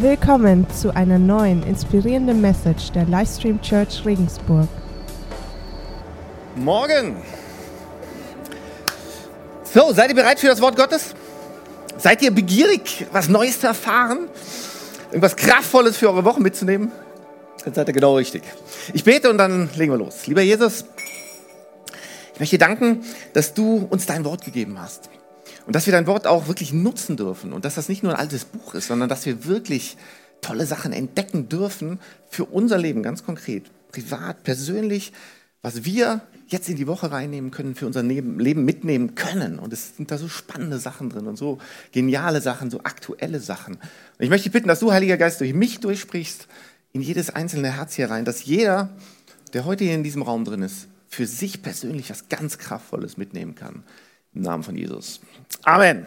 Willkommen zu einer neuen inspirierenden Message der Livestream Church Regensburg. Morgen. So, seid ihr bereit für das Wort Gottes? Seid ihr begierig, was Neues zu erfahren? Irgendwas Kraftvolles für eure Woche mitzunehmen? Dann seid ihr genau richtig. Ich bete und dann legen wir los. Lieber Jesus, ich möchte dir danken, dass du uns dein Wort gegeben hast. Und dass wir dein Wort auch wirklich nutzen dürfen und dass das nicht nur ein altes Buch ist, sondern dass wir wirklich tolle Sachen entdecken dürfen für unser Leben, ganz konkret, privat, persönlich, was wir jetzt in die Woche reinnehmen können, für unser Leben mitnehmen können. Und es sind da so spannende Sachen drin und so geniale Sachen, so aktuelle Sachen. Und ich möchte dich bitten, dass du, Heiliger Geist, durch mich durchsprichst, in jedes einzelne Herz hier rein, dass jeder, der heute hier in diesem Raum drin ist, für sich persönlich was ganz Kraftvolles mitnehmen kann. Im Namen von Jesus. Amen.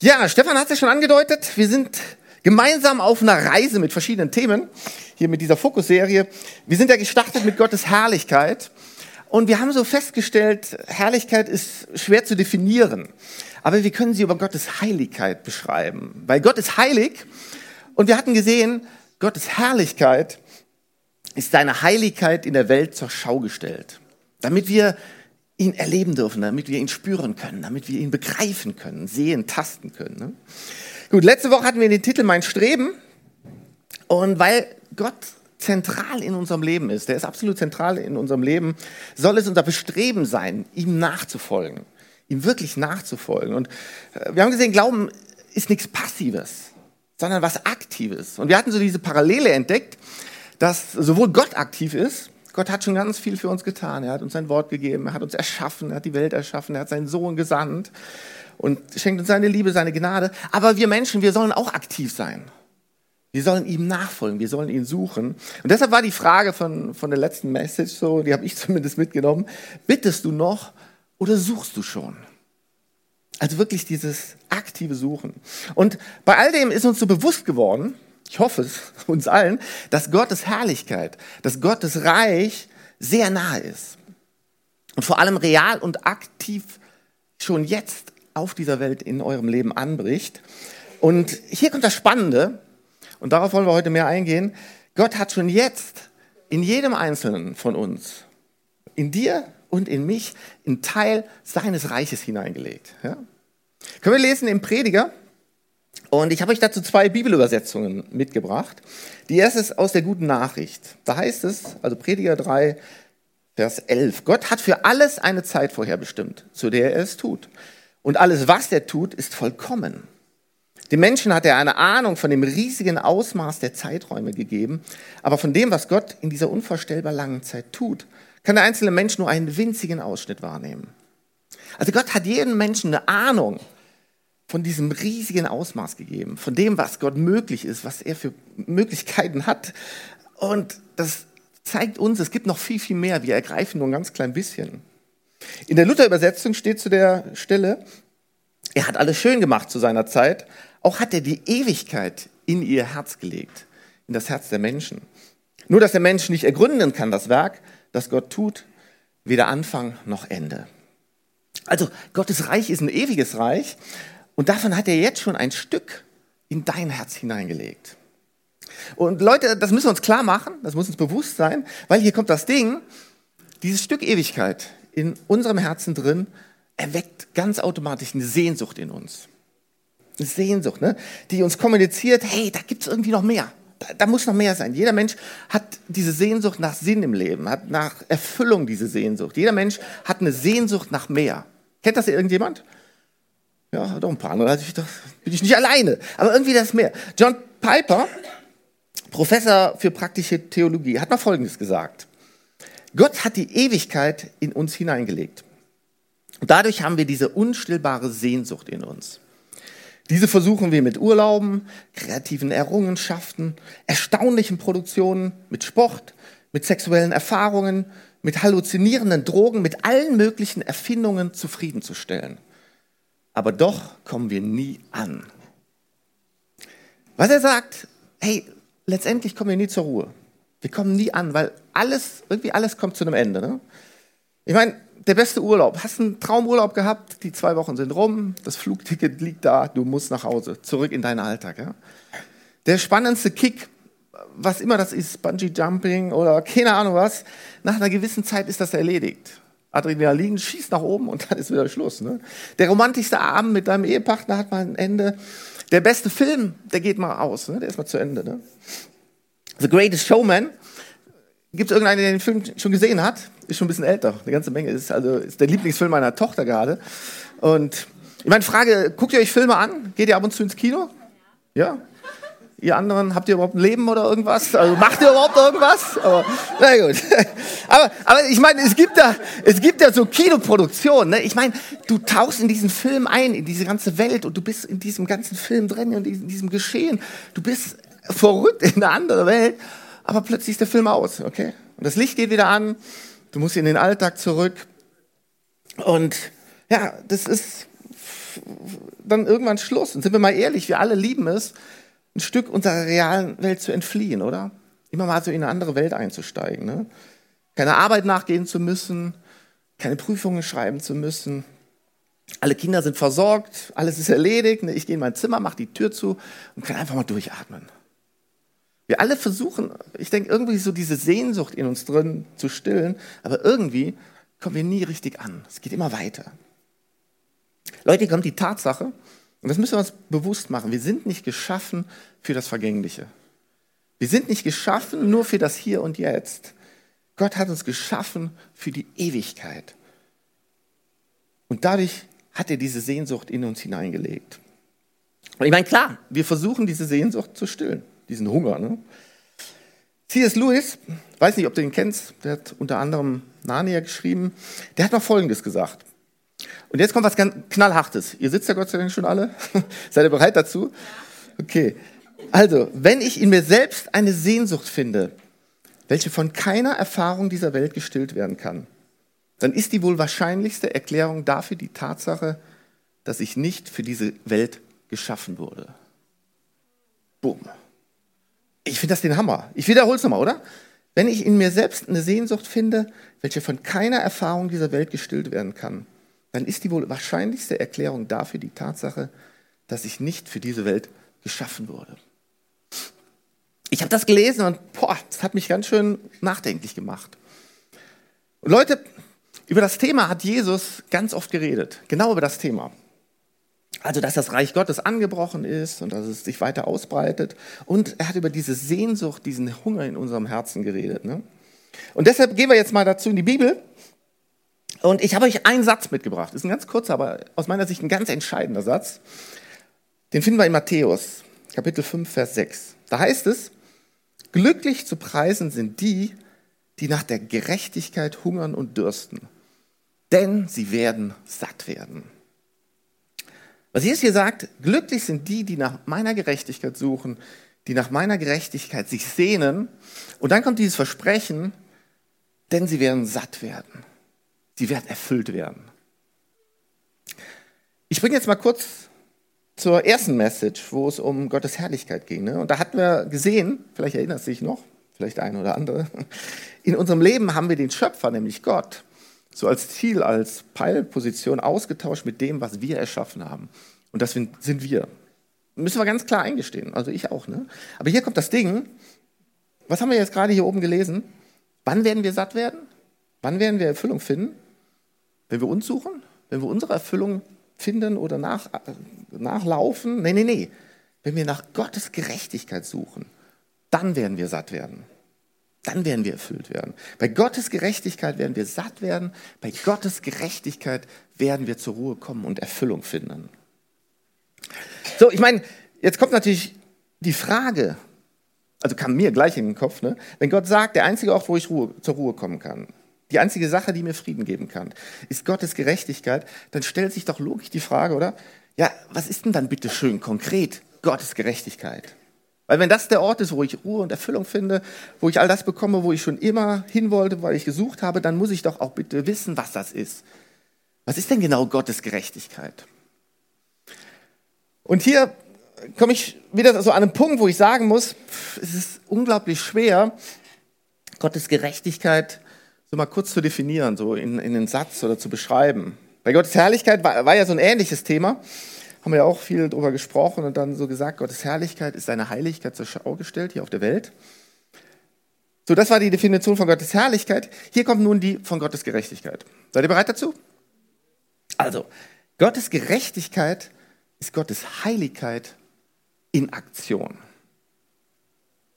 Ja, Stefan hat es ja schon angedeutet. Wir sind gemeinsam auf einer Reise mit verschiedenen Themen, hier mit dieser Fokusserie. Wir sind ja gestartet mit Gottes Herrlichkeit. Und wir haben so festgestellt, Herrlichkeit ist schwer zu definieren. Aber wir können sie über Gottes Heiligkeit beschreiben. Weil Gott ist heilig. Und wir hatten gesehen, Gottes Herrlichkeit ist seine Heiligkeit in der Welt zur Schau gestellt. Damit wir ihn erleben dürfen, damit wir ihn spüren können, damit wir ihn begreifen können, sehen, tasten können. Ne? Gut, letzte Woche hatten wir den Titel Mein Streben. Und weil Gott zentral in unserem Leben ist, der ist absolut zentral in unserem Leben, soll es unser Bestreben sein, ihm nachzufolgen, ihm wirklich nachzufolgen. Und äh, wir haben gesehen, Glauben ist nichts Passives, sondern was Aktives. Und wir hatten so diese Parallele entdeckt, dass sowohl Gott aktiv ist, Gott hat schon ganz viel für uns getan. Er hat uns sein Wort gegeben, er hat uns erschaffen, er hat die Welt erschaffen, er hat seinen Sohn gesandt und schenkt uns seine Liebe, seine Gnade. Aber wir Menschen, wir sollen auch aktiv sein. Wir sollen ihm nachfolgen, wir sollen ihn suchen. Und deshalb war die Frage von, von der letzten Message so, die habe ich zumindest mitgenommen, bittest du noch oder suchst du schon? Also wirklich dieses aktive Suchen. Und bei all dem ist uns so bewusst geworden, ich hoffe es uns allen, dass Gottes Herrlichkeit, dass Gottes Reich sehr nahe ist. Und vor allem real und aktiv schon jetzt auf dieser Welt in eurem Leben anbricht. Und hier kommt das Spannende, und darauf wollen wir heute mehr eingehen. Gott hat schon jetzt in jedem Einzelnen von uns, in dir und in mich, einen Teil seines Reiches hineingelegt. Ja? Können wir lesen im Prediger, und ich habe euch dazu zwei Bibelübersetzungen mitgebracht. Die erste ist aus der guten Nachricht. Da heißt es, also Prediger 3, Vers 11, Gott hat für alles eine Zeit vorherbestimmt, zu der er es tut. Und alles, was er tut, ist vollkommen. Dem Menschen hat er eine Ahnung von dem riesigen Ausmaß der Zeiträume gegeben, aber von dem, was Gott in dieser unvorstellbar langen Zeit tut, kann der einzelne Mensch nur einen winzigen Ausschnitt wahrnehmen. Also Gott hat jedem Menschen eine Ahnung von diesem riesigen Ausmaß gegeben, von dem, was Gott möglich ist, was er für Möglichkeiten hat. Und das zeigt uns, es gibt noch viel, viel mehr. Wir ergreifen nur ein ganz klein bisschen. In der Luther-Übersetzung steht zu der Stelle, er hat alles schön gemacht zu seiner Zeit, auch hat er die Ewigkeit in ihr Herz gelegt, in das Herz der Menschen. Nur, dass der Mensch nicht ergründen kann, das Werk, das Gott tut, weder Anfang noch Ende. Also Gottes Reich ist ein ewiges Reich, und davon hat er jetzt schon ein Stück in dein Herz hineingelegt. Und Leute, das müssen wir uns klar machen, das muss uns bewusst sein, weil hier kommt das Ding, dieses Stück Ewigkeit in unserem Herzen drin erweckt ganz automatisch eine Sehnsucht in uns. Eine Sehnsucht, ne? die uns kommuniziert, hey, da gibt es irgendwie noch mehr. Da, da, muss noch mehr sein. Jeder Mensch hat diese Sehnsucht nach Sinn im Leben, hat nach Erfüllung diese Sehnsucht. Jeder Mensch hat eine Sehnsucht nach mehr. Kennt das irgendjemand? Ja, doch ein paar andere. Also ich, da bin ich nicht alleine. Aber irgendwie das mehr. John Piper, Professor für praktische Theologie, hat mal Folgendes gesagt. Gott hat die Ewigkeit in uns hineingelegt. Und dadurch haben wir diese unstillbare Sehnsucht in uns. Diese versuchen wir mit Urlauben, kreativen Errungenschaften, erstaunlichen Produktionen, mit Sport, mit sexuellen Erfahrungen, mit halluzinierenden Drogen, mit allen möglichen Erfindungen zufriedenzustellen aber doch kommen wir nie an. Was er sagt, hey, letztendlich kommen wir nie zur Ruhe. Wir kommen nie an, weil alles, irgendwie alles kommt zu einem Ende. Ne? Ich meine, der beste Urlaub. Hast einen Traumurlaub gehabt, die zwei Wochen sind rum, das Flugticket liegt da, du musst nach Hause, zurück in deinen Alltag. Ja? Der spannendste Kick, was immer das ist, Bungee Jumping oder keine Ahnung was, nach einer gewissen Zeit ist das erledigt. Adrenalin schießt nach oben und dann ist wieder Schluss. Ne? Der romantischste Abend mit deinem Ehepartner hat mal ein Ende. Der beste Film, der geht mal aus, ne? der ist mal zu Ende. Ne? The Greatest Showman. Gibt es irgendeinen, der den Film schon gesehen hat? Ist schon ein bisschen älter, eine ganze Menge. Ist also ist der Lieblingsfilm meiner Tochter gerade. Und ich meine, Frage: Guckt ihr euch Filme an? Geht ihr ab und zu ins Kino? Ja? Ihr anderen, habt ihr überhaupt ein Leben oder irgendwas? Also macht ihr überhaupt irgendwas? Aber, na gut. Aber, aber ich meine, es gibt da, es gibt ja so Kinoproduktionen. Ne? Ich meine, du tauchst in diesen Film ein, in diese ganze Welt und du bist in diesem ganzen Film drin und in diesem Geschehen. Du bist verrückt in eine andere Welt, aber plötzlich ist der Film aus, okay? Und das Licht geht wieder an, du musst in den Alltag zurück. Und ja, das ist dann irgendwann Schluss. Und sind wir mal ehrlich, wir alle lieben es, ein Stück unserer realen Welt zu entfliehen, oder? Immer mal so in eine andere Welt einzusteigen. Ne? Keine Arbeit nachgehen zu müssen, keine Prüfungen schreiben zu müssen. Alle Kinder sind versorgt, alles ist erledigt. Ne? Ich gehe in mein Zimmer, mache die Tür zu und kann einfach mal durchatmen. Wir alle versuchen, ich denke, irgendwie so diese Sehnsucht in uns drin zu stillen, aber irgendwie kommen wir nie richtig an. Es geht immer weiter. Leute, kommt die Tatsache, und das müssen wir uns bewusst machen, wir sind nicht geschaffen für das Vergängliche. Wir sind nicht geschaffen nur für das Hier und Jetzt. Gott hat uns geschaffen für die Ewigkeit. Und dadurch hat er diese Sehnsucht in uns hineingelegt. Und ich meine, klar, wir versuchen diese Sehnsucht zu stillen diesen Hunger. Ne? C.S. Lewis, weiß nicht, ob du ihn kennst, der hat unter anderem Narnia geschrieben, der hat mal Folgendes gesagt. Und jetzt kommt was ganz knallhartes. Ihr sitzt ja Gott sei Dank schon alle. Seid ihr bereit dazu? Okay. Also, wenn ich in mir selbst eine Sehnsucht finde, welche von keiner Erfahrung dieser Welt gestillt werden kann, dann ist die wohl wahrscheinlichste Erklärung dafür die Tatsache, dass ich nicht für diese Welt geschaffen wurde. Bumm. Ich finde das den Hammer. Ich wiederhole es nochmal, oder? Wenn ich in mir selbst eine Sehnsucht finde, welche von keiner Erfahrung dieser Welt gestillt werden kann, dann ist die wohl wahrscheinlichste Erklärung dafür die Tatsache, dass ich nicht für diese Welt geschaffen wurde. Ich habe das gelesen und boah, das hat mich ganz schön nachdenklich gemacht. Und Leute, über das Thema hat Jesus ganz oft geredet, genau über das Thema. Also, dass das Reich Gottes angebrochen ist und dass es sich weiter ausbreitet. Und er hat über diese Sehnsucht, diesen Hunger in unserem Herzen geredet. Ne? Und deshalb gehen wir jetzt mal dazu in die Bibel. Und ich habe euch einen Satz mitgebracht. Ist ein ganz kurzer, aber aus meiner Sicht ein ganz entscheidender Satz. Den finden wir in Matthäus, Kapitel 5, Vers 6. Da heißt es, glücklich zu preisen sind die, die nach der Gerechtigkeit hungern und dürsten, denn sie werden satt werden. Was Jesus hier sagt, glücklich sind die, die nach meiner Gerechtigkeit suchen, die nach meiner Gerechtigkeit sich sehnen. Und dann kommt dieses Versprechen, denn sie werden satt werden. Sie werden erfüllt werden. Ich bringe jetzt mal kurz zur ersten Message, wo es um Gottes Herrlichkeit ging. Ne? Und da hatten wir gesehen, vielleicht erinnert sich noch, vielleicht ein oder andere, in unserem Leben haben wir den Schöpfer, nämlich Gott so als Ziel, als Peilposition ausgetauscht mit dem, was wir erschaffen haben. Und das sind, wir. Müssen wir ganz klar eingestehen. Also ich auch. Ne? Aber hier kommt das Ding. Was haben wir jetzt gerade hier oben gelesen? Wann werden wir satt werden? Wann werden wir Erfüllung finden? Wenn wir uns suchen? Wenn wir unsere Erfüllung finden oder nach, nachlaufen? Nee, nee, nee. Wenn wir nach Gottes Gerechtigkeit suchen, dann werden wir satt werden dann werden wir erfüllt werden. Bei Gottes Gerechtigkeit werden wir satt werden. Bei Gottes Gerechtigkeit werden wir zur Ruhe kommen und Erfüllung finden. So, ich meine, jetzt kommt natürlich die Frage, also kam mir gleich in den Kopf, ne? wenn Gott sagt, der einzige Ort, wo ich Ruhe, zur Ruhe kommen kann, die einzige Sache, die mir Frieden geben kann, ist Gottes Gerechtigkeit, dann stellt sich doch logisch die Frage, oder? Ja, was ist denn dann bitte schön konkret Gottes Gerechtigkeit? Weil wenn das der Ort ist, wo ich Ruhe und Erfüllung finde, wo ich all das bekomme, wo ich schon immer hin wollte, weil ich gesucht habe, dann muss ich doch auch bitte wissen, was das ist. Was ist denn genau Gottes Gerechtigkeit? Und hier komme ich wieder so an einen Punkt, wo ich sagen muss, es ist unglaublich schwer, Gottes Gerechtigkeit so mal kurz zu definieren, so in, in einen Satz oder zu beschreiben. Bei Gottes Herrlichkeit war, war ja so ein ähnliches Thema. Haben wir ja auch viel drüber gesprochen und dann so gesagt, Gottes Herrlichkeit ist seine Heiligkeit zur Schau gestellt hier auf der Welt. So, das war die Definition von Gottes Herrlichkeit. Hier kommt nun die von Gottes Gerechtigkeit. Seid ihr bereit dazu? Also, Gottes Gerechtigkeit ist Gottes Heiligkeit in Aktion.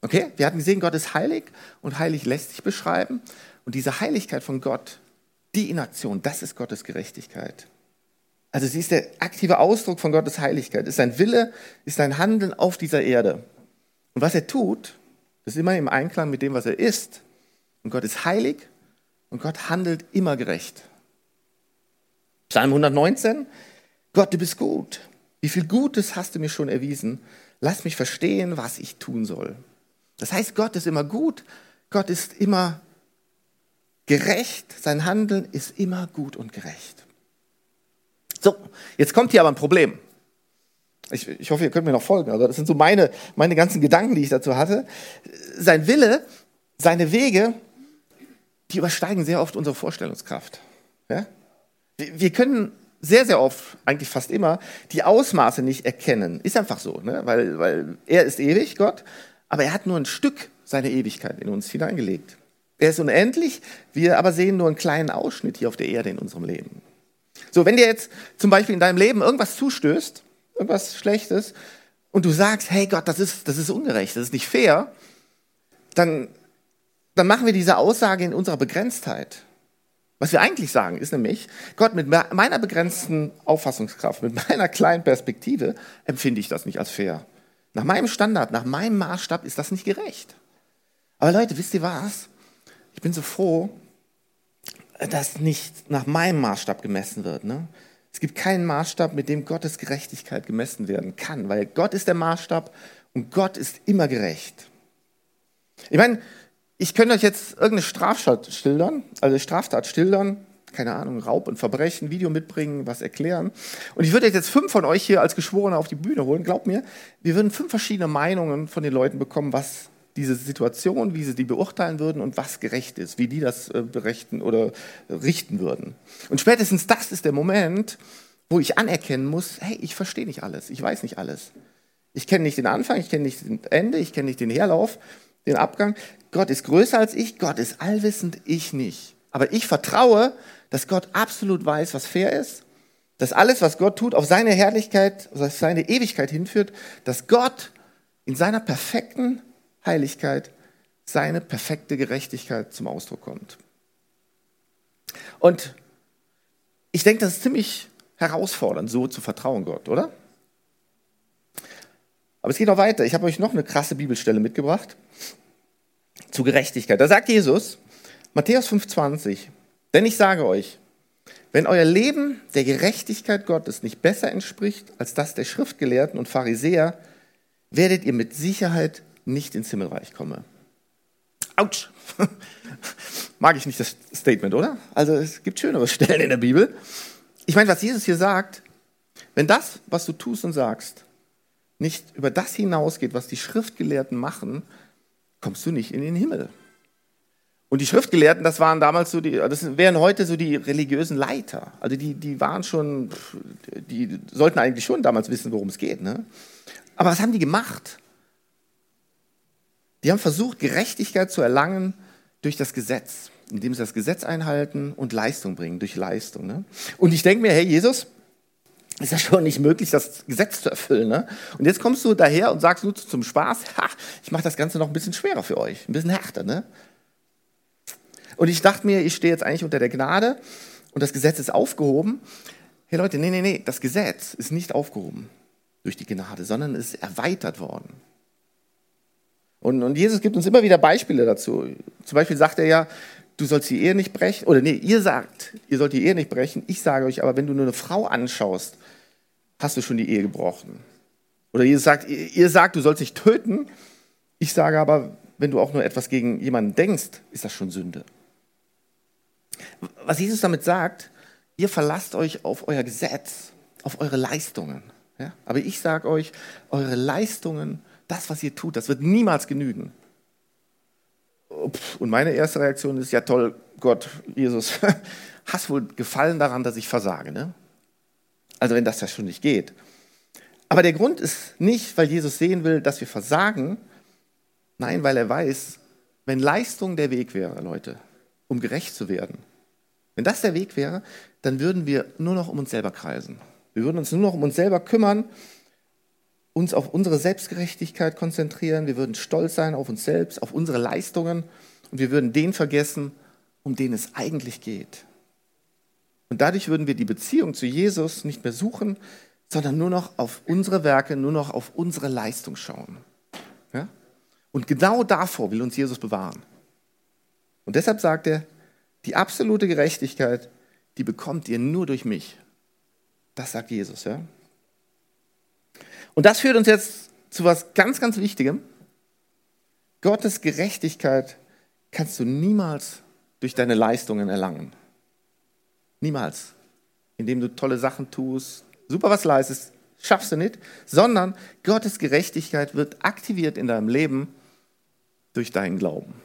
Okay? Wir hatten gesehen, Gott ist heilig und heilig lässt sich beschreiben. Und diese Heiligkeit von Gott, die in Aktion, das ist Gottes Gerechtigkeit. Also sie ist der aktive Ausdruck von Gottes Heiligkeit, ist sein Wille, ist sein Handeln auf dieser Erde. Und was er tut, ist immer im Einklang mit dem, was er ist. Und Gott ist heilig und Gott handelt immer gerecht. Psalm 119, Gott, du bist gut. Wie viel Gutes hast du mir schon erwiesen? Lass mich verstehen, was ich tun soll. Das heißt, Gott ist immer gut, Gott ist immer gerecht, sein Handeln ist immer gut und gerecht. So, jetzt kommt hier aber ein Problem. Ich, ich hoffe, ihr könnt mir noch folgen. Also das sind so meine, meine ganzen Gedanken, die ich dazu hatte. Sein Wille, seine Wege, die übersteigen sehr oft unsere Vorstellungskraft. Ja? Wir können sehr, sehr oft, eigentlich fast immer, die Ausmaße nicht erkennen. Ist einfach so, ne? weil, weil er ist ewig, Gott, aber er hat nur ein Stück seiner Ewigkeit in uns hineingelegt. Er ist unendlich, wir aber sehen nur einen kleinen Ausschnitt hier auf der Erde in unserem Leben. So, wenn dir jetzt zum Beispiel in deinem Leben irgendwas zustößt, irgendwas Schlechtes, und du sagst, hey Gott, das ist, das ist ungerecht, das ist nicht fair, dann, dann machen wir diese Aussage in unserer Begrenztheit. Was wir eigentlich sagen, ist nämlich, Gott, mit meiner begrenzten Auffassungskraft, mit meiner kleinen Perspektive empfinde ich das nicht als fair. Nach meinem Standard, nach meinem Maßstab ist das nicht gerecht. Aber Leute, wisst ihr was? Ich bin so froh, dass nicht nach meinem Maßstab gemessen wird. Ne? Es gibt keinen Maßstab, mit dem Gottes Gerechtigkeit gemessen werden kann, weil Gott ist der Maßstab und Gott ist immer gerecht. Ich meine, ich könnte euch jetzt irgendeine Straftat schildern, also Straftat schildern, keine Ahnung, Raub und Verbrechen, Video mitbringen, was erklären. Und ich würde jetzt fünf von euch hier als Geschworene auf die Bühne holen. Glaubt mir, wir würden fünf verschiedene Meinungen von den Leuten bekommen, was diese Situation, wie sie die beurteilen würden und was gerecht ist, wie die das äh, berechten oder richten würden. Und spätestens das ist der Moment, wo ich anerkennen muss, hey, ich verstehe nicht alles, ich weiß nicht alles. Ich kenne nicht den Anfang, ich kenne nicht das Ende, ich kenne nicht den Herlauf, den Abgang. Gott ist größer als ich, Gott ist allwissend, ich nicht. Aber ich vertraue, dass Gott absolut weiß, was fair ist, dass alles, was Gott tut, auf seine Herrlichkeit, auf seine Ewigkeit hinführt, dass Gott in seiner perfekten Heiligkeit seine perfekte Gerechtigkeit zum Ausdruck kommt. Und ich denke, das ist ziemlich herausfordernd, so zu vertrauen Gott, oder? Aber es geht noch weiter. Ich habe euch noch eine krasse Bibelstelle mitgebracht zu Gerechtigkeit. Da sagt Jesus, Matthäus 5,20, denn ich sage euch, wenn euer Leben der Gerechtigkeit Gottes nicht besser entspricht als das der Schriftgelehrten und Pharisäer, werdet ihr mit Sicherheit nicht ins Himmelreich kommen. Autsch! Mag ich nicht das Statement, oder? Also es gibt schönere Stellen in der Bibel. Ich meine, was Jesus hier sagt, wenn das, was du tust und sagst, nicht über das hinausgeht, was die Schriftgelehrten machen, kommst du nicht in den Himmel. Und die Schriftgelehrten, das waren damals so die, das wären heute so die religiösen Leiter. Also die, die waren schon, die sollten eigentlich schon damals wissen, worum es geht. Ne? Aber was haben die gemacht? Die haben versucht, Gerechtigkeit zu erlangen durch das Gesetz, indem sie das Gesetz einhalten und Leistung bringen, durch Leistung. Ne? Und ich denke mir, hey Jesus, ist ja schon nicht möglich, das Gesetz zu erfüllen. Ne? Und jetzt kommst du daher und sagst nur zum Spaß, ha, ich mache das Ganze noch ein bisschen schwerer für euch, ein bisschen härter. Ne? Und ich dachte mir, ich stehe jetzt eigentlich unter der Gnade und das Gesetz ist aufgehoben. Hey Leute, nee, nee, nee, das Gesetz ist nicht aufgehoben durch die Gnade, sondern es ist erweitert worden. Und, und Jesus gibt uns immer wieder Beispiele dazu. Zum Beispiel sagt er ja, du sollst die Ehe nicht brechen. Oder nee, ihr sagt, ihr sollt die Ehe nicht brechen. Ich sage euch aber, wenn du nur eine Frau anschaust, hast du schon die Ehe gebrochen. Oder Jesus sagt, ihr sagt, du sollst nicht töten. Ich sage aber, wenn du auch nur etwas gegen jemanden denkst, ist das schon Sünde. Was Jesus damit sagt, ihr verlasst euch auf euer Gesetz, auf eure Leistungen. Ja? Aber ich sage euch, eure Leistungen, das, was ihr tut, das wird niemals genügen. Und meine erste Reaktion ist, ja toll, Gott, Jesus, hast wohl Gefallen daran, dass ich versage. Ne? Also wenn das ja schon nicht geht. Aber der Grund ist nicht, weil Jesus sehen will, dass wir versagen. Nein, weil er weiß, wenn Leistung der Weg wäre, Leute, um gerecht zu werden, wenn das der Weg wäre, dann würden wir nur noch um uns selber kreisen. Wir würden uns nur noch um uns selber kümmern, uns auf unsere Selbstgerechtigkeit konzentrieren, wir würden stolz sein auf uns selbst, auf unsere Leistungen und wir würden den vergessen, um den es eigentlich geht. Und dadurch würden wir die Beziehung zu Jesus nicht mehr suchen, sondern nur noch auf unsere Werke, nur noch auf unsere Leistung schauen. Ja? Und genau davor will uns Jesus bewahren. Und deshalb sagt er, die absolute Gerechtigkeit, die bekommt ihr nur durch mich. Das sagt Jesus. Ja? Und das führt uns jetzt zu was ganz, ganz Wichtigem. Gottes Gerechtigkeit kannst du niemals durch deine Leistungen erlangen. Niemals. Indem du tolle Sachen tust, super was leistest, schaffst du nicht, sondern Gottes Gerechtigkeit wird aktiviert in deinem Leben durch deinen Glauben.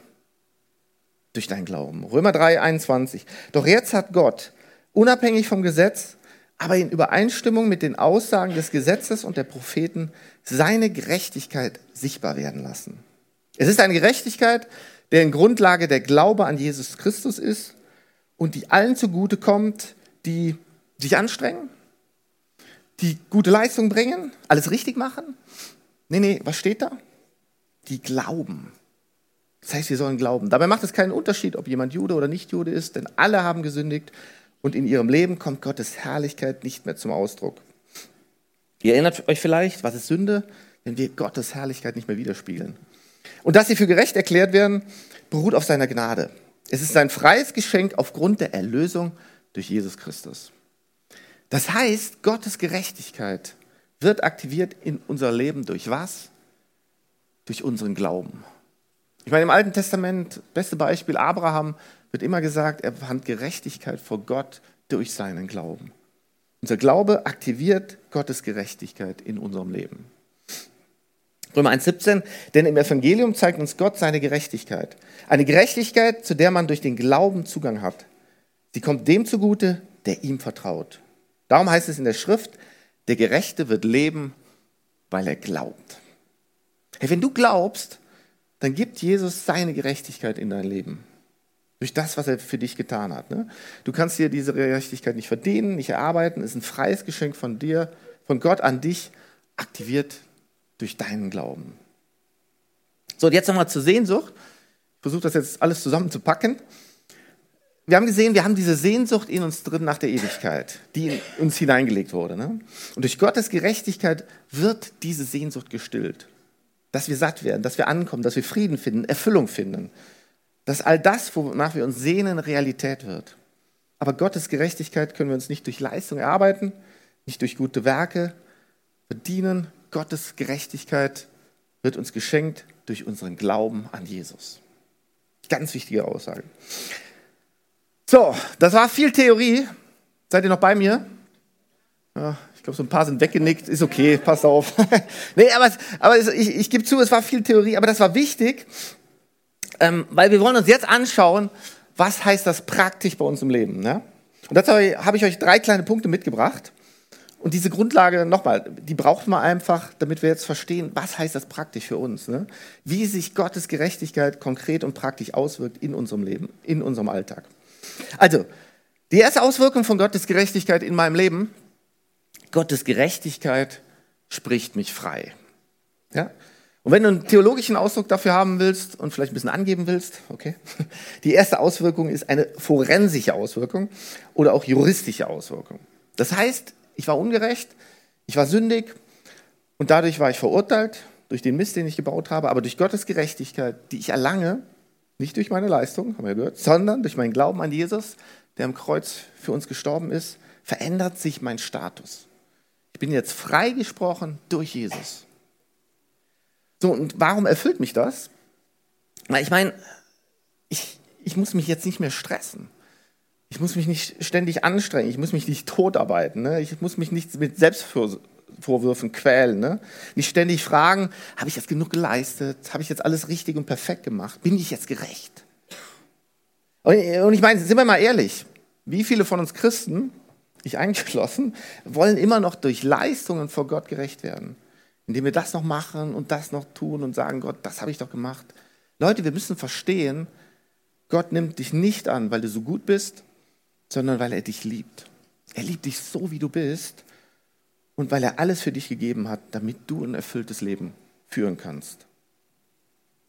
Durch deinen Glauben. Römer 3, 21. Doch jetzt hat Gott, unabhängig vom Gesetz, aber in Übereinstimmung mit den Aussagen des Gesetzes und der Propheten seine Gerechtigkeit sichtbar werden lassen. Es ist eine Gerechtigkeit, deren Grundlage der Glaube an Jesus Christus ist und die allen zugute kommt, die sich anstrengen, die gute Leistung bringen, alles richtig machen. Nee, nee, was steht da? Die glauben. Das heißt, wir sollen glauben. Dabei macht es keinen Unterschied, ob jemand Jude oder nicht Jude ist, denn alle haben gesündigt und in ihrem Leben kommt Gottes Herrlichkeit nicht mehr zum Ausdruck. Ihr erinnert euch vielleicht, was ist Sünde? Wenn wir Gottes Herrlichkeit nicht mehr widerspiegeln. Und dass sie für gerecht erklärt werden, beruht auf seiner Gnade. Es ist sein freies Geschenk aufgrund der Erlösung durch Jesus Christus. Das heißt, Gottes Gerechtigkeit wird aktiviert in unser Leben durch was? Durch unseren Glauben. Ich meine, im Alten Testament, beste Beispiel, Abraham wird immer gesagt, er fand Gerechtigkeit vor Gott durch seinen Glauben. Unser Glaube aktiviert Gottes Gerechtigkeit in unserem Leben. Römer 1,17, denn im Evangelium zeigt uns Gott seine Gerechtigkeit. Eine Gerechtigkeit, zu der man durch den Glauben Zugang hat. Sie kommt dem zugute, der ihm vertraut. Darum heißt es in der Schrift, der Gerechte wird leben, weil er glaubt. Hey, wenn du glaubst, dann gibt Jesus seine Gerechtigkeit in dein Leben. Durch das, was er für dich getan hat. Ne? Du kannst dir diese Gerechtigkeit nicht verdienen, nicht erarbeiten. Es ist ein freies Geschenk von dir, von Gott an dich, aktiviert durch deinen Glauben. So, und jetzt nochmal zur Sehnsucht. Ich versuche das jetzt alles zusammenzupacken. Wir haben gesehen, wir haben diese Sehnsucht in uns drin nach der Ewigkeit, die in uns hineingelegt wurde. Ne? Und durch Gottes Gerechtigkeit wird diese Sehnsucht gestillt. Dass wir satt werden, dass wir ankommen, dass wir Frieden finden, Erfüllung finden. Dass all das, wonach wir uns sehnen, Realität wird. Aber Gottes Gerechtigkeit können wir uns nicht durch Leistung erarbeiten, nicht durch gute Werke verdienen, Gottes Gerechtigkeit wird uns geschenkt durch unseren Glauben an Jesus. Ganz wichtige Aussage. So, das war viel Theorie. Seid ihr noch bei mir? Ja, glaube, so ein paar sind weggenickt. Ist okay, passt auf. nee, aber, aber ich, ich gebe zu, es war viel Theorie, aber das war wichtig, ähm, weil wir wollen uns jetzt anschauen, was heißt das praktisch bei uns im Leben. Ne? Und dazu habe ich euch drei kleine Punkte mitgebracht. Und diese Grundlage, nochmal, die braucht man einfach, damit wir jetzt verstehen, was heißt das praktisch für uns. Ne? Wie sich Gottes Gerechtigkeit konkret und praktisch auswirkt in unserem Leben, in unserem Alltag. Also, die erste Auswirkung von Gottes Gerechtigkeit in meinem Leben, Gottes Gerechtigkeit spricht mich frei. Ja? Und wenn du einen theologischen Ausdruck dafür haben willst und vielleicht ein bisschen angeben willst, okay, die erste Auswirkung ist eine forensische Auswirkung oder auch juristische Auswirkung. Das heißt, ich war ungerecht, ich war sündig und dadurch war ich verurteilt durch den Mist, den ich gebaut habe, aber durch Gottes Gerechtigkeit, die ich erlange, nicht durch meine Leistung, haben wir gehört, sondern durch meinen Glauben an Jesus, der am Kreuz für uns gestorben ist, verändert sich mein Status. Ich bin jetzt freigesprochen durch Jesus. So, und warum erfüllt mich das? Weil ich meine, ich, ich muss mich jetzt nicht mehr stressen. Ich muss mich nicht ständig anstrengen, ich muss mich nicht totarbeiten, ne? ich muss mich nicht mit Selbstfürsorge Schuldvorwürfen quälen. Ne? Nicht ständig fragen, habe ich jetzt genug geleistet? Habe ich jetzt alles richtig und perfekt gemacht? Bin ich jetzt gerecht? Und ich meine, sind wir mal ehrlich, wie viele von uns Christen, ich eingeschlossen, wollen immer noch durch Leistungen vor Gott gerecht werden? Indem wir das noch machen und das noch tun und sagen, Gott, das habe ich doch gemacht. Leute, wir müssen verstehen, Gott nimmt dich nicht an, weil du so gut bist, sondern weil er dich liebt. Er liebt dich so, wie du bist und weil er alles für dich gegeben hat, damit du ein erfülltes Leben führen kannst.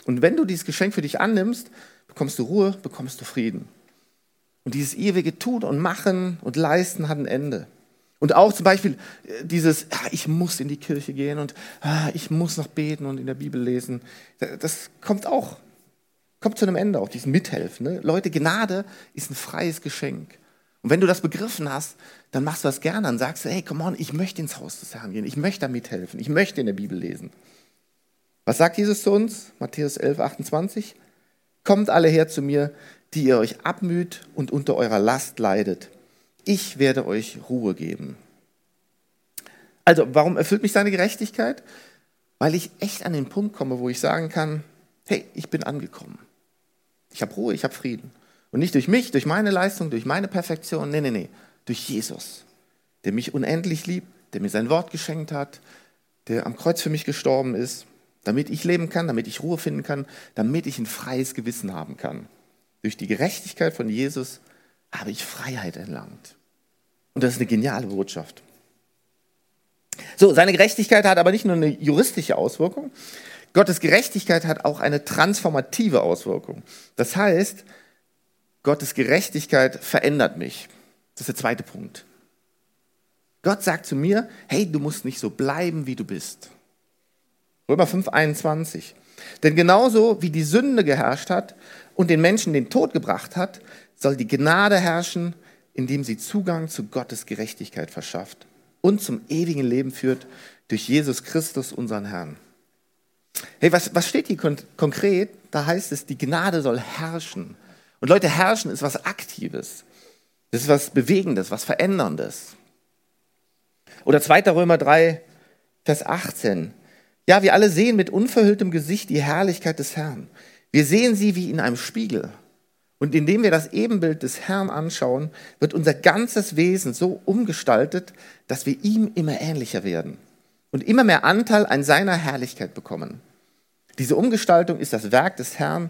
Und wenn du dieses Geschenk für dich annimmst, bekommst du Ruhe, bekommst du Frieden. Und dieses ewige Tun und Machen und Leisten hat ein Ende. Und auch zum Beispiel äh, dieses, ah, ich muss in die Kirche gehen und ah, ich muss noch beten und in der Bibel lesen, das kommt auch, kommt zu einem Ende auch, dieses Mithelfen. Ne? Leute, Gnade ist ein freies Geschenk. Und wenn du das begriffen hast, dann machst du das gerne, dann sagst du, hey, come on, ich möchte ins Haus des Herrn gehen, ich möchte da mithelfen, ich möchte in der Bibel lesen. Was sagt Jesus zu uns? Matthäus 11, 28. Kommt alle her zu mir, die ihr euch abmüht und unter eurer Last leidet. Ich werde euch Ruhe geben. Also, warum erfüllt mich seine Gerechtigkeit? Weil ich echt an den Punkt komme, wo ich sagen kann, hey, ich bin angekommen. Ich habe Ruhe, ich habe Frieden. Und nicht durch mich, durch meine Leistung, durch meine Perfektion, nee, nee, nee, durch Jesus, der mich unendlich liebt, der mir sein Wort geschenkt hat, der am Kreuz für mich gestorben ist, damit ich leben kann, damit ich Ruhe finden kann, damit ich ein freies Gewissen haben kann. Durch die Gerechtigkeit von Jesus habe ich Freiheit erlangt. Und das ist eine geniale Botschaft. So, seine Gerechtigkeit hat aber nicht nur eine juristische Auswirkung, Gottes Gerechtigkeit hat auch eine transformative Auswirkung. Das heißt, Gottes Gerechtigkeit verändert mich. Das ist der zweite Punkt. Gott sagt zu mir, hey, du musst nicht so bleiben, wie du bist. Römer 5, 21. Denn genauso wie die Sünde geherrscht hat und den Menschen den Tod gebracht hat, soll die Gnade herrschen, indem sie Zugang zu Gottes Gerechtigkeit verschafft und zum ewigen Leben führt durch Jesus Christus, unseren Herrn. Hey, was, was steht hier kon konkret? Da heißt es, die Gnade soll herrschen. Und Leute, herrschen ist was Aktives. Das ist was Bewegendes, was Veränderndes. Oder 2. Römer 3, Vers 18. Ja, wir alle sehen mit unverhülltem Gesicht die Herrlichkeit des Herrn. Wir sehen sie wie in einem Spiegel. Und indem wir das Ebenbild des Herrn anschauen, wird unser ganzes Wesen so umgestaltet, dass wir ihm immer ähnlicher werden und immer mehr Anteil an seiner Herrlichkeit bekommen. Diese Umgestaltung ist das Werk des Herrn,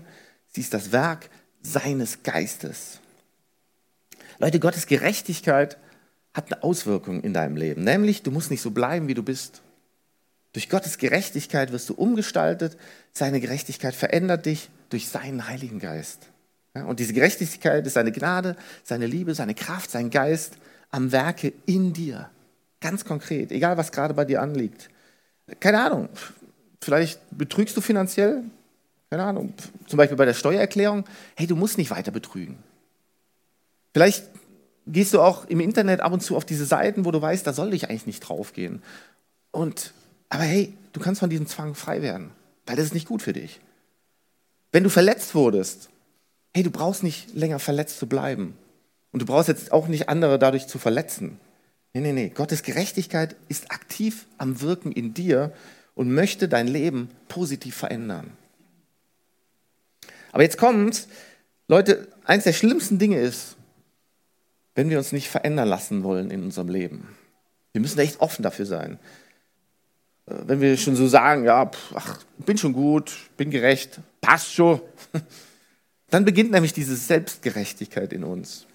sie ist das Werk seines Geistes. Leute, Gottes Gerechtigkeit hat eine Auswirkung in deinem Leben, nämlich du musst nicht so bleiben, wie du bist. Durch Gottes Gerechtigkeit wirst du umgestaltet, seine Gerechtigkeit verändert dich durch seinen Heiligen Geist. Und diese Gerechtigkeit ist seine Gnade, seine Liebe, seine Kraft, sein Geist am Werke in dir. Ganz konkret, egal was gerade bei dir anliegt. Keine Ahnung, vielleicht betrügst du finanziell, keine Ahnung, zum Beispiel bei der Steuererklärung. Hey, du musst nicht weiter betrügen. Vielleicht gehst du auch im Internet ab und zu auf diese Seiten, wo du weißt, da soll ich eigentlich nicht draufgehen. Und, aber hey, du kannst von diesem Zwang frei werden, weil das ist nicht gut für dich. Wenn du verletzt wurdest, hey, du brauchst nicht länger verletzt zu bleiben. Und du brauchst jetzt auch nicht andere dadurch zu verletzen. Nee, nee, nee. Gottes Gerechtigkeit ist aktiv am Wirken in dir und möchte dein Leben positiv verändern. Aber jetzt kommt's, Leute, eines der schlimmsten Dinge ist, wenn wir uns nicht verändern lassen wollen in unserem Leben. Wir müssen echt offen dafür sein. Äh, wenn wir schon so sagen, ja, ach, bin schon gut, bin gerecht, passt schon, dann beginnt nämlich diese Selbstgerechtigkeit in uns.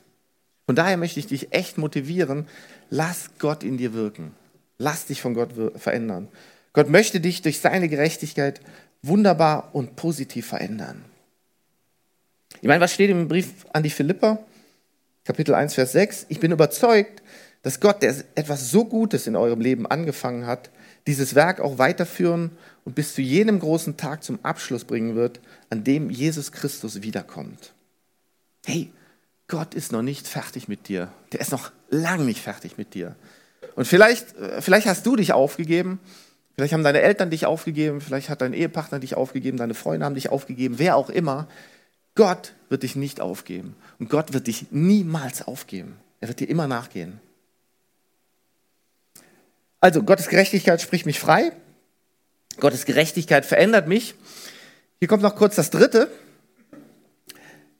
Von daher möchte ich dich echt motivieren, lass Gott in dir wirken. Lass dich von Gott verändern. Gott möchte dich durch seine Gerechtigkeit wunderbar und positiv verändern. Ich meine, was steht im Brief an die Philipper? Kapitel 1, Vers 6. Ich bin überzeugt, dass Gott, der etwas so Gutes in eurem Leben angefangen hat, dieses Werk auch weiterführen und bis zu jenem großen Tag zum Abschluss bringen wird, an dem Jesus Christus wiederkommt. Hey, Gott ist noch nicht fertig mit dir. Der ist noch lang nicht fertig mit dir. Und vielleicht, äh, vielleicht hast du dich aufgegeben, vielleicht haben deine Eltern dich aufgegeben, vielleicht hat dein Ehepartner dich aufgegeben, deine Freunde haben dich aufgegeben, wer auch immer. Gott wird dich nicht aufgeben. Und Gott wird dich niemals aufgeben. Er wird dir immer nachgehen. Also, Gottes Gerechtigkeit spricht mich frei. Gottes Gerechtigkeit verändert mich. Hier kommt noch kurz das dritte.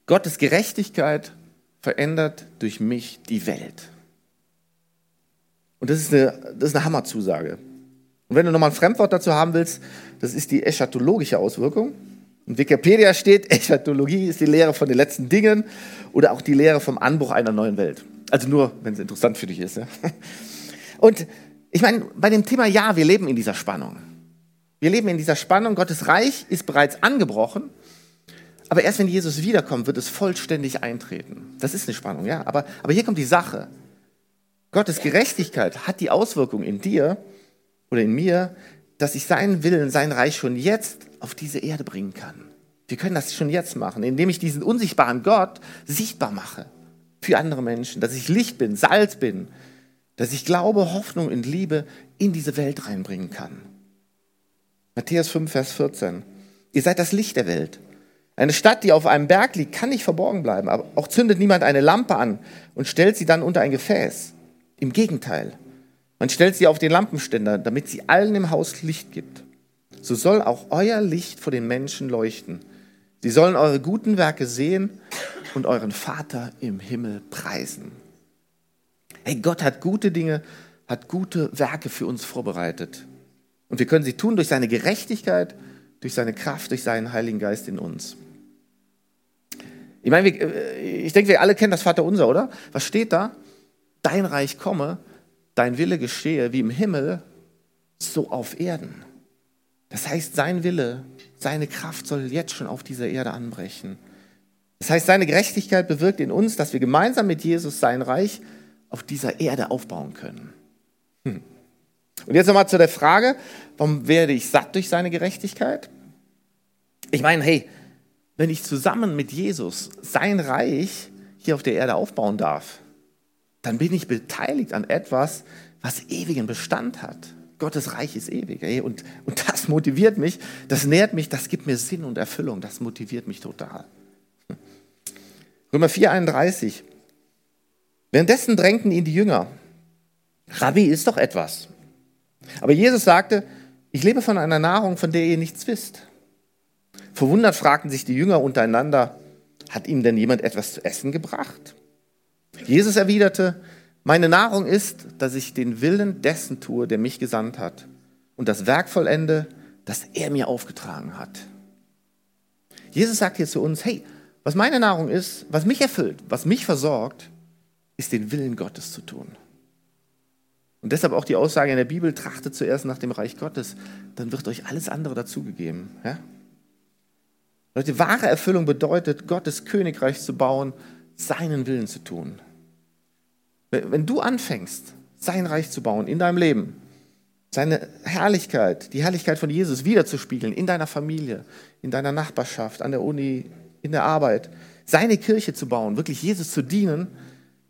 Gottes Gerechtigkeit verändert durch mich die Welt. Und das ist eine, das ist eine Hammerzusage. Und wenn du nochmal ein Fremdwort dazu haben willst, das ist die eschatologische Auswirkung. In Wikipedia steht, Eschatologie ist die Lehre von den letzten Dingen oder auch die Lehre vom Anbruch einer neuen Welt. Also nur, wenn es interessant für dich ist. Ja? Und ich meine, bei dem Thema Ja, wir leben in dieser Spannung. Wir leben in dieser Spannung. Gottes Reich ist bereits angebrochen. Aber erst wenn Jesus wiederkommt, wird es vollständig eintreten. Das ist eine Spannung, ja. Aber, aber hier kommt die Sache. Gottes Gerechtigkeit hat die Auswirkung in dir oder in mir, dass ich seinen Willen, sein Reich schon jetzt auf diese Erde bringen kann. Wir können das schon jetzt machen, indem ich diesen unsichtbaren Gott sichtbar mache für andere Menschen, dass ich Licht bin, Salz bin, dass ich Glaube, Hoffnung und Liebe in diese Welt reinbringen kann. Matthäus 5, Vers 14. Ihr seid das Licht der Welt. Eine Stadt, die auf einem Berg liegt, kann nicht verborgen bleiben, aber auch zündet niemand eine Lampe an und stellt sie dann unter ein Gefäß. Im Gegenteil, man stellt sie auf den Lampenständer, damit sie allen im Haus Licht gibt. So soll auch euer Licht vor den Menschen leuchten. Sie sollen eure guten Werke sehen und euren Vater im Himmel preisen. Hey, Gott hat gute Dinge, hat gute Werke für uns vorbereitet. Und wir können sie tun durch seine Gerechtigkeit, durch seine Kraft, durch seinen Heiligen Geist in uns. Ich meine, ich denke, wir alle kennen das Vaterunser, oder? Was steht da? Dein Reich komme, dein Wille geschehe wie im Himmel, so auf Erden. Das heißt, sein Wille, seine Kraft soll jetzt schon auf dieser Erde anbrechen. Das heißt, seine Gerechtigkeit bewirkt in uns, dass wir gemeinsam mit Jesus sein Reich auf dieser Erde aufbauen können. Hm. Und jetzt nochmal zu der Frage, warum werde ich satt durch seine Gerechtigkeit? Ich meine, hey, wenn ich zusammen mit Jesus sein Reich hier auf der Erde aufbauen darf, dann bin ich beteiligt an etwas, was ewigen Bestand hat. Gottes Reich ist ewig. Ey, und, und das motiviert mich, das nährt mich, das gibt mir Sinn und Erfüllung, das motiviert mich total. Römer 4,31. Währenddessen drängten ihn die Jünger. Rabbi ist doch etwas. Aber Jesus sagte, ich lebe von einer Nahrung, von der ihr nichts wisst. Verwundert fragten sich die Jünger untereinander, hat ihm denn jemand etwas zu essen gebracht? Jesus erwiderte, meine Nahrung ist, dass ich den Willen dessen tue, der mich gesandt hat und das Werk vollende, das er mir aufgetragen hat. Jesus sagt hier zu uns, hey, was meine Nahrung ist, was mich erfüllt, was mich versorgt, ist den Willen Gottes zu tun. Und deshalb auch die Aussage in der Bibel, trachtet zuerst nach dem Reich Gottes, dann wird euch alles andere dazugegeben. Ja? Leute, wahre Erfüllung bedeutet, Gottes Königreich zu bauen, seinen Willen zu tun. Wenn du anfängst, sein Reich zu bauen in deinem Leben, seine Herrlichkeit, die Herrlichkeit von Jesus wiederzuspiegeln in deiner Familie, in deiner Nachbarschaft, an der Uni, in der Arbeit, seine Kirche zu bauen, wirklich Jesus zu dienen,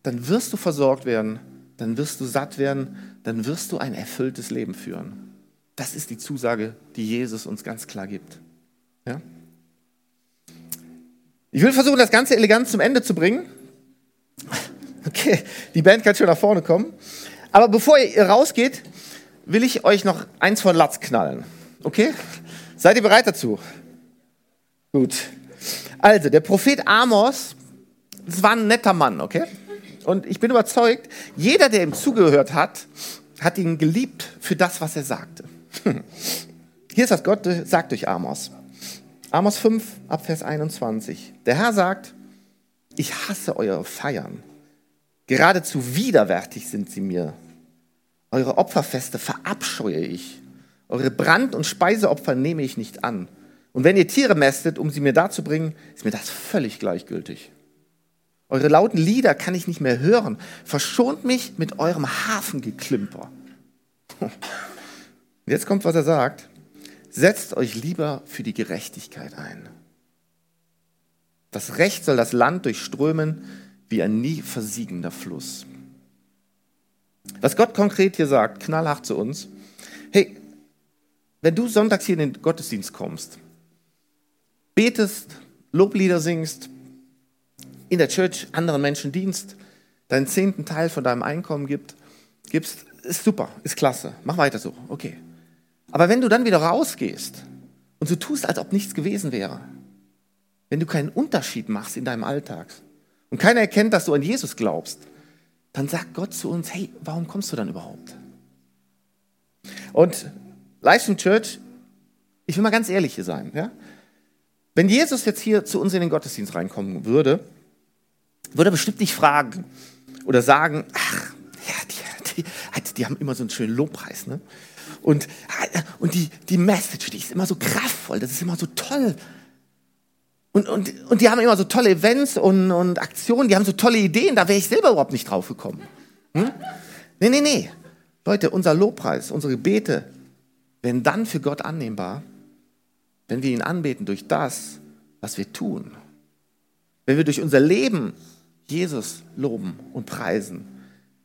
dann wirst du versorgt werden, dann wirst du satt werden, dann wirst du ein erfülltes Leben führen. Das ist die Zusage, die Jesus uns ganz klar gibt. Ja? Ich will versuchen, das Ganze elegant zum Ende zu bringen. Okay, die Band kann schon nach vorne kommen. Aber bevor ihr rausgeht, will ich euch noch eins von Latz knallen. Okay? Seid ihr bereit dazu? Gut. Also, der Prophet Amos, das war ein netter Mann, okay? Und ich bin überzeugt, jeder, der ihm zugehört hat, hat ihn geliebt für das, was er sagte. Hier ist was Gott sagt durch Amos. Amos 5, Abvers 21. Der Herr sagt, ich hasse eure Feiern Geradezu widerwärtig sind sie mir. Eure Opferfeste verabscheue ich. Eure Brand- und Speiseopfer nehme ich nicht an. Und wenn ihr Tiere mästet, um sie mir darzubringen, ist mir das völlig gleichgültig. Eure lauten Lieder kann ich nicht mehr hören. Verschont mich mit eurem Hafengeklimper. Jetzt kommt, was er sagt. Setzt euch lieber für die Gerechtigkeit ein. Das Recht soll das Land durchströmen wie ein nie versiegender Fluss. Was Gott konkret hier sagt, knallhart zu uns, hey, wenn du sonntags hier in den Gottesdienst kommst, betest, Loblieder singst, in der Church anderen Menschen dienst, deinen zehnten Teil von deinem Einkommen gibt, gibst, ist super, ist klasse, mach weiter so, okay. Aber wenn du dann wieder rausgehst und so tust, als ob nichts gewesen wäre, wenn du keinen Unterschied machst in deinem Alltag und keiner erkennt, dass du an Jesus glaubst, dann sagt Gott zu uns, hey, warum kommst du dann überhaupt? Und Livestream Church, ich will mal ganz ehrlich hier sein, ja? Wenn Jesus jetzt hier zu uns in den Gottesdienst reinkommen würde, würde er bestimmt nicht fragen oder sagen, ach, ja, die, die, die haben immer so einen schönen Lobpreis, ne? Und, und die, die Message, die ist immer so kraftvoll, das ist immer so toll. Und, und, und die haben immer so tolle Events und, und Aktionen, die haben so tolle Ideen, da wäre ich selber überhaupt nicht drauf gekommen. Hm? Nee, nee, nee. Leute, unser Lobpreis, unsere Gebete werden dann für Gott annehmbar, wenn wir ihn anbeten durch das, was wir tun. Wenn wir durch unser Leben Jesus loben und preisen.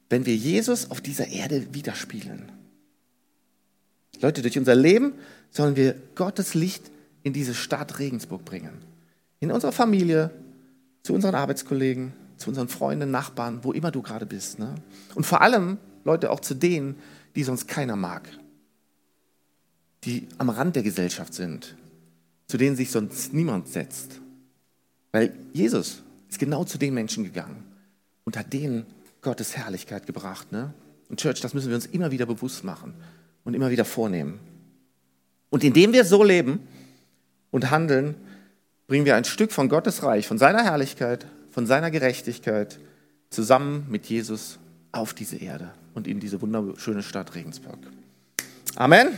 Wenn wir Jesus auf dieser Erde widerspiegeln. Leute, durch unser Leben sollen wir Gottes Licht in diese Stadt Regensburg bringen. In unserer Familie, zu unseren Arbeitskollegen, zu unseren Freunden, Nachbarn, wo immer du gerade bist. Ne? Und vor allem, Leute, auch zu denen, die sonst keiner mag. Die am Rand der Gesellschaft sind, zu denen sich sonst niemand setzt. Weil Jesus ist genau zu den Menschen gegangen und hat denen Gottes Herrlichkeit gebracht. Ne? Und Church, das müssen wir uns immer wieder bewusst machen und immer wieder vornehmen. Und indem wir so leben und handeln, bringen wir ein Stück von Gottes Reich, von seiner Herrlichkeit, von seiner Gerechtigkeit zusammen mit Jesus auf diese Erde und in diese wunderschöne Stadt Regensburg. Amen.